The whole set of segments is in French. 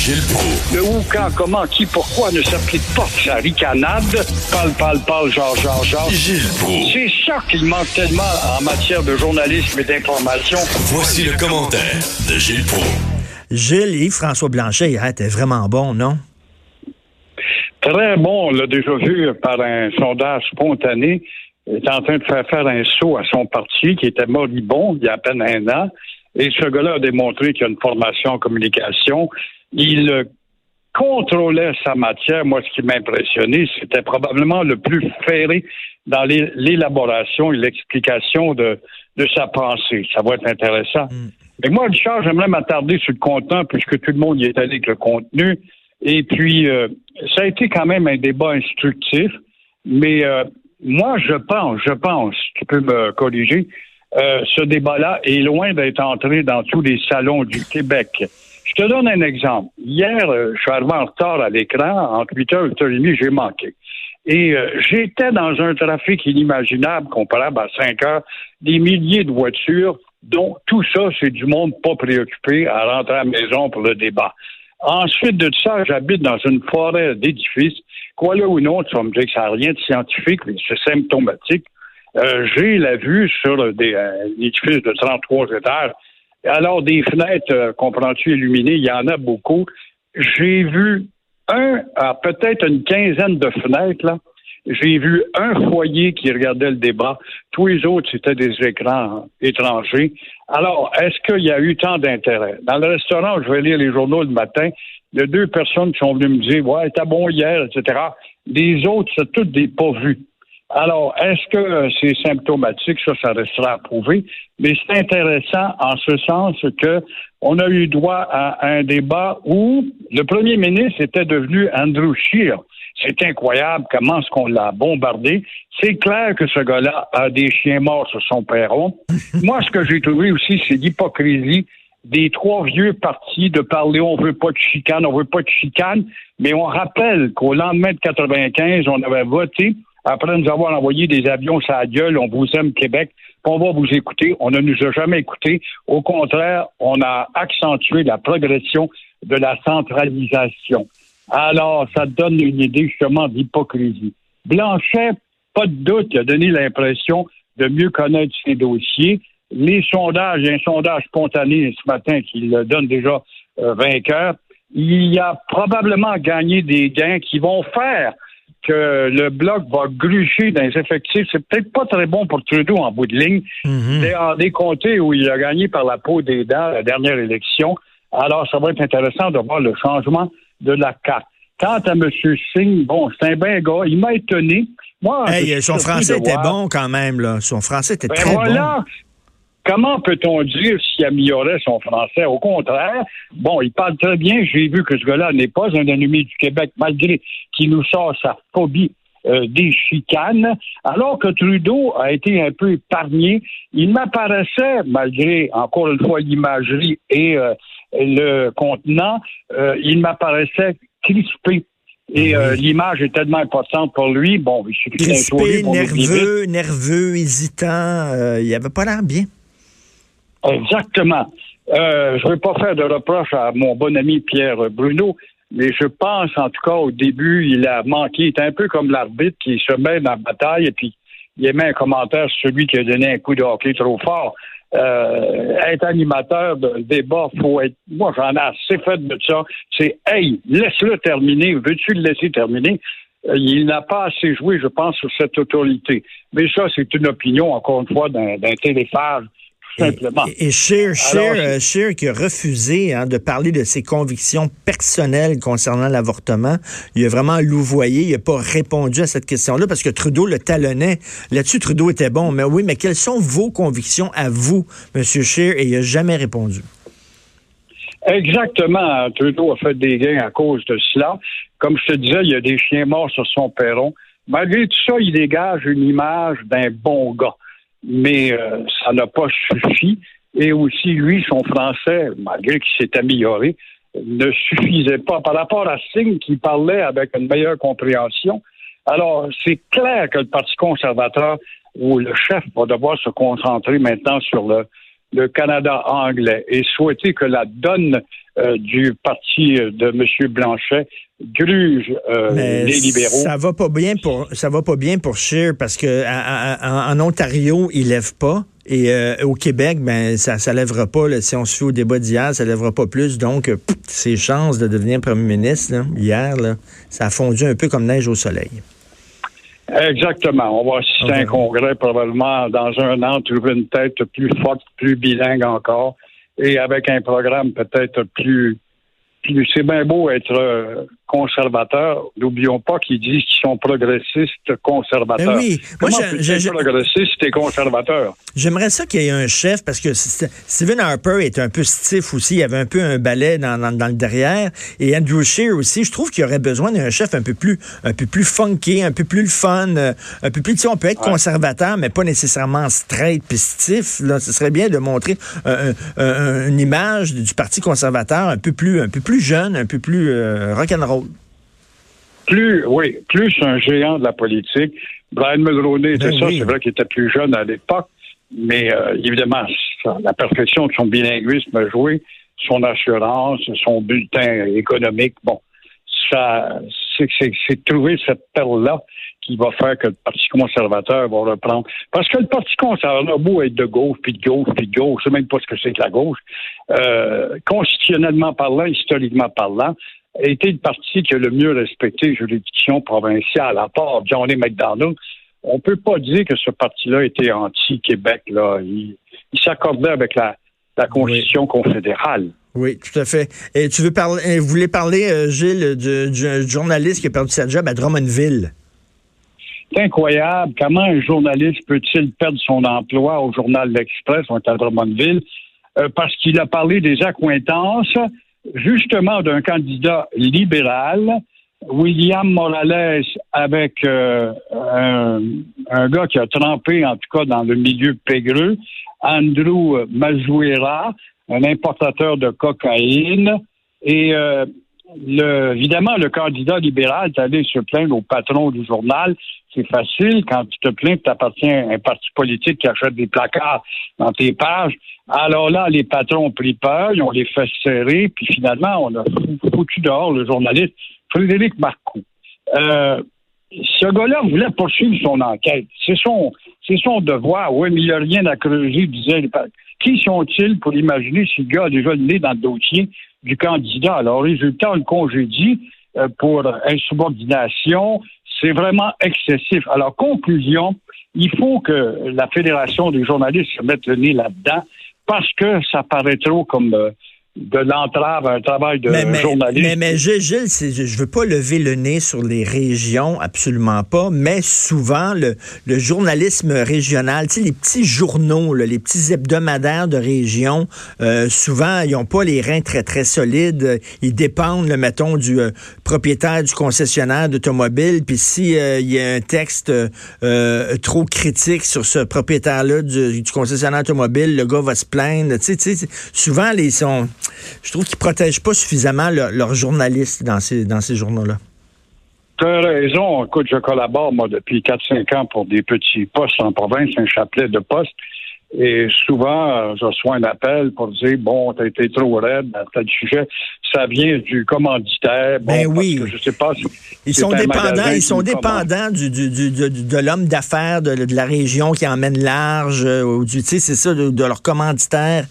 Gilles Proulx. Le où, quand, comment, qui, pourquoi ne s'applique pas sa ricanade. Parle, parle, parle, genre, genre, genre. Gilles Proulx. C'est ça qu'il manque tellement en matière de journalisme et d'information. Voici le commentaire de Gilles Proulx. Gilles, Yves-François Blanchet, hier, était vraiment bon, non? Très bon, on l'a déjà vu par un sondage spontané. Il est en train de faire faire un saut à son parti qui était moribond il y a à peine un an. Et ce gars-là a démontré qu'il a une formation en communication. Il contrôlait sa matière. Moi, ce qui m'a impressionné, c'était probablement le plus ferré dans l'é- l'élaboration et l'explication de, de sa pensée. Ça va être intéressant. Et moi, Richard, j'aimerais m'attarder sur le contenant puisque tout le monde y est allé avec le contenu. Et puis, euh, ça a été quand même un débat instructif. Mais euh, moi, je pense, je pense, tu peux me corriger, euh, ce débat-là est loin d'être entré dans tous les salons du Québec. Je te donne un exemple. Hier, euh, je suis arrivé en retard à l'écran. Entre 8h et 8h30, j'ai manqué. Et euh, j'étais dans un trafic inimaginable comparable à 5 heures, des milliers de voitures, dont tout ça, c'est du monde pas préoccupé à rentrer à la maison pour le débat. Ensuite de ça, j'habite dans une forêt d'édifices. Quoi là ou non, tu vas me dire que ça n'a rien de scientifique, mais c'est symptomatique. Euh, j'ai la vue sur des, euh, édifice de 33 étages. Alors, des fenêtres, euh, comprends-tu, illuminées, il y en a beaucoup. J'ai vu un, à peut-être une quinzaine de fenêtres, là. J'ai vu un foyer qui regardait le débat. Tous les autres, c'était des écrans étrangers. Alors, est-ce qu'il y a eu tant d'intérêt? Dans le restaurant, je vais lire les journaux le matin. Il y a deux personnes qui sont venues me dire, ouais, t'as bon hier, etc. Les autres, c'est toutes des pas. Alors, est-ce que c'est symptomatique? Ça, ça restera à prouver. Mais c'est intéressant en ce sens que on a eu droit à un débat où le premier ministre était devenu Andrew Scheer. C'est incroyable comment est-ce qu'on l'a bombardé. C'est clair que ce gars-là a des chiens morts sur son perron. Moi, ce que j'ai trouvé aussi, c'est l'hypocrisie des trois vieux partis de parler on veut pas de chicane, on veut pas de chicane, mais on rappelle qu'au lendemain de 95, on avait voté après nous avoir envoyé des avions la gueule, on vous aime Québec, on va vous écouter. On ne nous a jamais écoutés. Au contraire, on a accentué la progression de la centralisation. Alors, ça donne une idée justement d'hypocrisie. Blanchet, pas de doute, il a donné l'impression de mieux connaître ses dossiers. Les sondages, un sondage spontané ce matin qui le donne déjà euh, vainqueur. Il a probablement gagné des gains qui vont faire que le bloc va gruger dans les effectifs. C'est peut-être pas très bon pour Trudeau en bout de ligne. Des, en des comtés où il a gagné par la peau des dents la dernière élection. Alors, ça va être intéressant de voir le changement de la carte. Quant à M. Singh, bon, c'est un bien gars. Il m'a étonné. Moi, Hey, son français était voir- bon quand même, là. Son français était ben très voilà. Comment peut-on dire s'il améliorait son français? Au contraire, bon, il parle très bien. J'ai vu que ce gars-là n'est pas un ennemi du Québec, malgré qu'il nous sort sa phobie euh, des chicanes, alors que Trudeau a été un peu épargné. Il m'apparaissait, malgré, encore une fois, l'imagerie et euh, le contenant, euh, il m'apparaissait crispé. Et l'image est tellement importante pour lui. Bon, il suffit d'un nerveux, nerveux, hésitant. il avait pas l'air bien. Exactement. Euh, je ne veux pas faire de reproche à mon bon ami Pierre Bruno, mais je pense, en tout cas, au début, il a manqué. Il est un peu comme l'arbitre qui se met dans la bataille et puis il émet un commentaire sur celui qui a donné un coup de hockey trop fort. Euh, être animateur de débat, faut être. Moi, j'en ai assez fait de ça. C'est Hey, laisse-le terminer. Veux-tu le laisser terminer? Euh, Il n'a pas assez joué, je pense, sur cette autorité. Mais ça, c'est une opinion, encore une fois, d'un téléphage, tout simplement. Et, et Scheer, Scheer, Alors, euh, Scheer qui a refusé hein, de parler de ses convictions personnelles concernant l'avortement, il a vraiment louvoyé, il n'a pas répondu à cette question-là parce que Trudeau le talonnait. Là-dessus, Trudeau était bon. Mais oui, mais quelles sont vos convictions à vous, M. Scheer? Et il n'a jamais répondu. Exactement. Trudeau a fait des gains à cause de cela. Comme je te disais, il y a des chiens morts sur son perron. Malgré tout ça, il dégage une image d'un bon gars. Mais euh, ça n'a pas suffi. Et aussi, lui, son français, malgré qu'il s'est amélioré, ne suffisait pas par rapport à Singh qui parlait avec une meilleure compréhension. Alors, c'est clair que le Parti conservateur ou le chef va devoir se concentrer maintenant sur le, le Canada anglais et souhaiter que la donne euh, du parti de M. Blanchet gruge euh, les libéraux. Ça va pas bien pour ça va pas bien pour Scheer parce que en, Ontario il lève pas et euh, au Québec ben ça ça lèvera pas si on se fait au débat d'hier ça lèvera pas plus donc ses chances de devenir premier ministre hier là, ça a fondu un peu comme neige au soleil. Exactement. On va assister à un congrès probablement dans un an, trouver une tête plus forte, plus bilingue encore, et avec un programme peut-être plus c'est bien beau être euh, conservateur. N'oublions pas qu'ils disent qu'ils sont progressistes conservateurs. Ben oui, moi, je, progressiste et conservateur? J'aimerais ça qu'il y ait un chef parce que Stephen Harper est un peu stiff aussi. Il y avait un peu un balai dans, dans, le derrière. Et Andrew Scheer aussi. Je trouve qu'il y aurait besoin d'un chef un peu plus, un peu plus funky, un peu plus le fun, euh, un peu plus. Tu sais, on peut être conservateur, mais pas nécessairement straight puis stiff. Là, ce serait bien de montrer une image du parti conservateur un peu plus, un peu plus jeune, un peu plus euh, rock'n'roll. Plus, oui, plus un géant de la politique. Brian Mulroney était ben ça, c'est vrai qu'il était plus jeune à l'époque, mais euh, évidemment, la perfection de son bilinguisme a joué, son assurance, son bulletin économique, bon, ça, c'est trouver cette perle-là qui va faire que le Parti conservateur va reprendre. Parce que le Parti conservateur, beau être de gauche, puis de gauche, puis de gauche, je sais même pas ce que c'est que la gauche, euh, constitutionnellement parlant, historiquement parlant, a été le parti qui a le mieux respecté les juridictions provinciales, à part Johnny McDonald. On peut pas dire que ce parti-là était anti-Québec. Là. Il, s'accordait avec la, Constitution confédérale. Oui, tout à fait. Et tu veux parler, vous voulez parler, euh, Gilles, du, du, journaliste qui a perdu sa job à Drummondville? C'est incroyable. Comment un journaliste peut-il perdre son emploi au journal L'Express, on est à Drummondville, euh, parce qu'il a parlé des accointances, justement, d'un candidat libéral, William Morales, avec euh, un, un, gars qui a trempé, en tout cas, dans le milieu pégreux, Andrew Mazuera, un importateur de cocaïne, et euh, le, évidemment, le candidat libéral est allé se plaindre au patron du journal. C'est facile quand tu te plains que tu appartiens à un parti politique qui achète des placards dans tes pages. Alors là, les patrons ont pris peur, ils ont les fait serrer, puis finalement, on a foutu dehors le journaliste Frédéric Marcoux. Euh, ce gars-là voulait poursuivre son enquête. C'est son, c'est son devoir. Oui, mais il n'y a rien à creuser, disait. Qui sont-ils pour imaginer si le gars a déjà le nez dans le dossier du candidat? Alors, résultat, le congédie euh, pour insubordination, c'est vraiment excessif. Alors, conclusion, il faut que la Fédération des journalistes se mette le nez là-dedans parce que ça paraît trop comme euh, de l'entrave à un travail de journaliste. Mais, mais Gilles, je ne veux pas lever le nez sur les régions, absolument pas, mais souvent, le, le journalisme régional, tu sais, les petits journaux, les petits hebdomadaires de région, euh, souvent, ils n'ont pas les reins très, très solides. Ils dépendent, le, mettons, du euh, propriétaire du concessionnaire d'automobile. Puis s'il euh, il y a un texte trop critique sur ce propriétaire-là du, du, concessionnaire automobile, le gars va se plaindre. Tu sais, souvent, les sont je trouve qu'ils protègent pas suffisamment leurs journalistes dans ces, dans ces journaux-là. Tu as raison. Écoute, je collabore, moi, depuis 4-5 ans pour des petits postes en province, un chapelet de postes. Et souvent, je reçois un appel pour dire bon, t'as été trop raide à tel sujet. Ça vient du commanditaire. ben oui. je sais pas. ils sont dépendants. Ils sont dépendants du, du, du, de, l'homme d'affaires de, de, la région qui emmène large. Euh, ou du, c'est ça, de, leur commanditaire.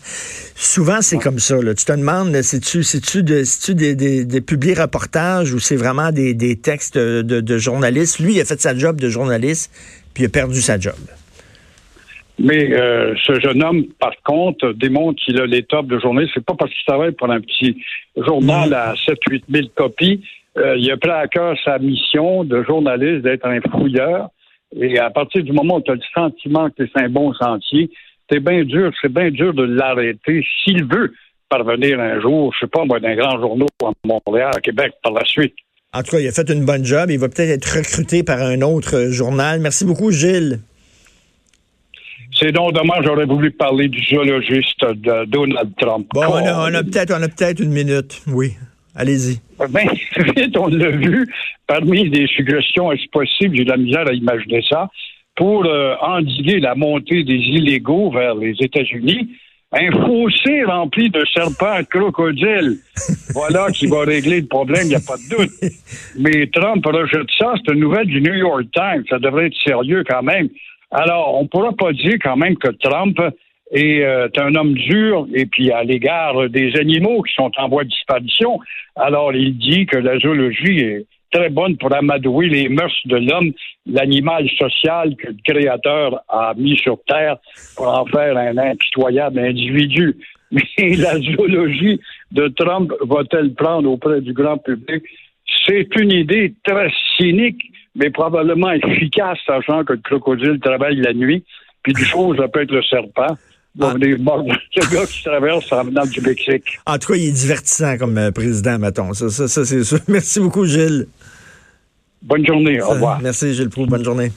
Souvent, c'est comme ça. Là. Tu te demandes, c'est-tu, c'est-tu, de, c'est-tu des, des, des publics reportages ou c'est vraiment des, des textes de, de journalistes? Lui, il a fait sa job de journaliste, puis il a perdu sa job. Mais euh, ce jeune homme, par contre, démontre qu'il a l'étoffe de journaliste. C'est pas parce qu'il travaille pour un petit journal à 7-8 000 copies. Euh, il a pris à cœur sa mission de journaliste d'être un fouilleur. Et à partir du moment où tu as le sentiment que c'est un bon sentier, c'est bien dur, c'est bien dur de l'arrêter s'il veut parvenir un jour, je sais pas, moi, d'un grand journaux à Montréal, à Québec, par la suite. En tout cas, il a fait une bonne job. Il va peut-être être recruté par un autre euh, journal. Merci beaucoup, Gilles. C'est donc dommage, j'aurais voulu parler du zoologiste de Donald Trump. Bon, on a, peut-être on a peut-être une minute. Oui. Allez-y. Ben, vite, on l'a vu. Parmi les suggestions, est-ce possible, j'ai de la misère à imaginer ça, pour euh, endiguer la montée des illégaux vers les États-Unis, un fossé rempli de serpents crocodiles. voilà qui va régler le problème, il n'y a pas de doute. Mais Trump rejette ça, c'est une nouvelle du New York Times, ça devrait être sérieux quand même. Alors, on ne pourra pas dire quand même que Trump est euh, un homme dur et puis à l'égard des animaux qui sont en voie de disparition. Alors, il dit que la zoologie est très bonne pour amadouer les mœurs de l'homme, l'animal social que le Créateur a mis sur Terre pour en faire un impitoyable individu. Mais la zoologie de Trump va-t-elle prendre auprès du grand public? C'est une idée très cynique, mais probablement efficace, sachant que le crocodile travaille la nuit, puis du jour, ça peut être le serpent. Ah. le gars qui traverse en venant du Mexique. En tout cas, il est divertissant comme euh, président, mettons. Ça, ça, ça c'est sûr. Merci beaucoup, Gilles. Bonne journée. Au revoir. Merci, Gilles Proulx. Bonne journée.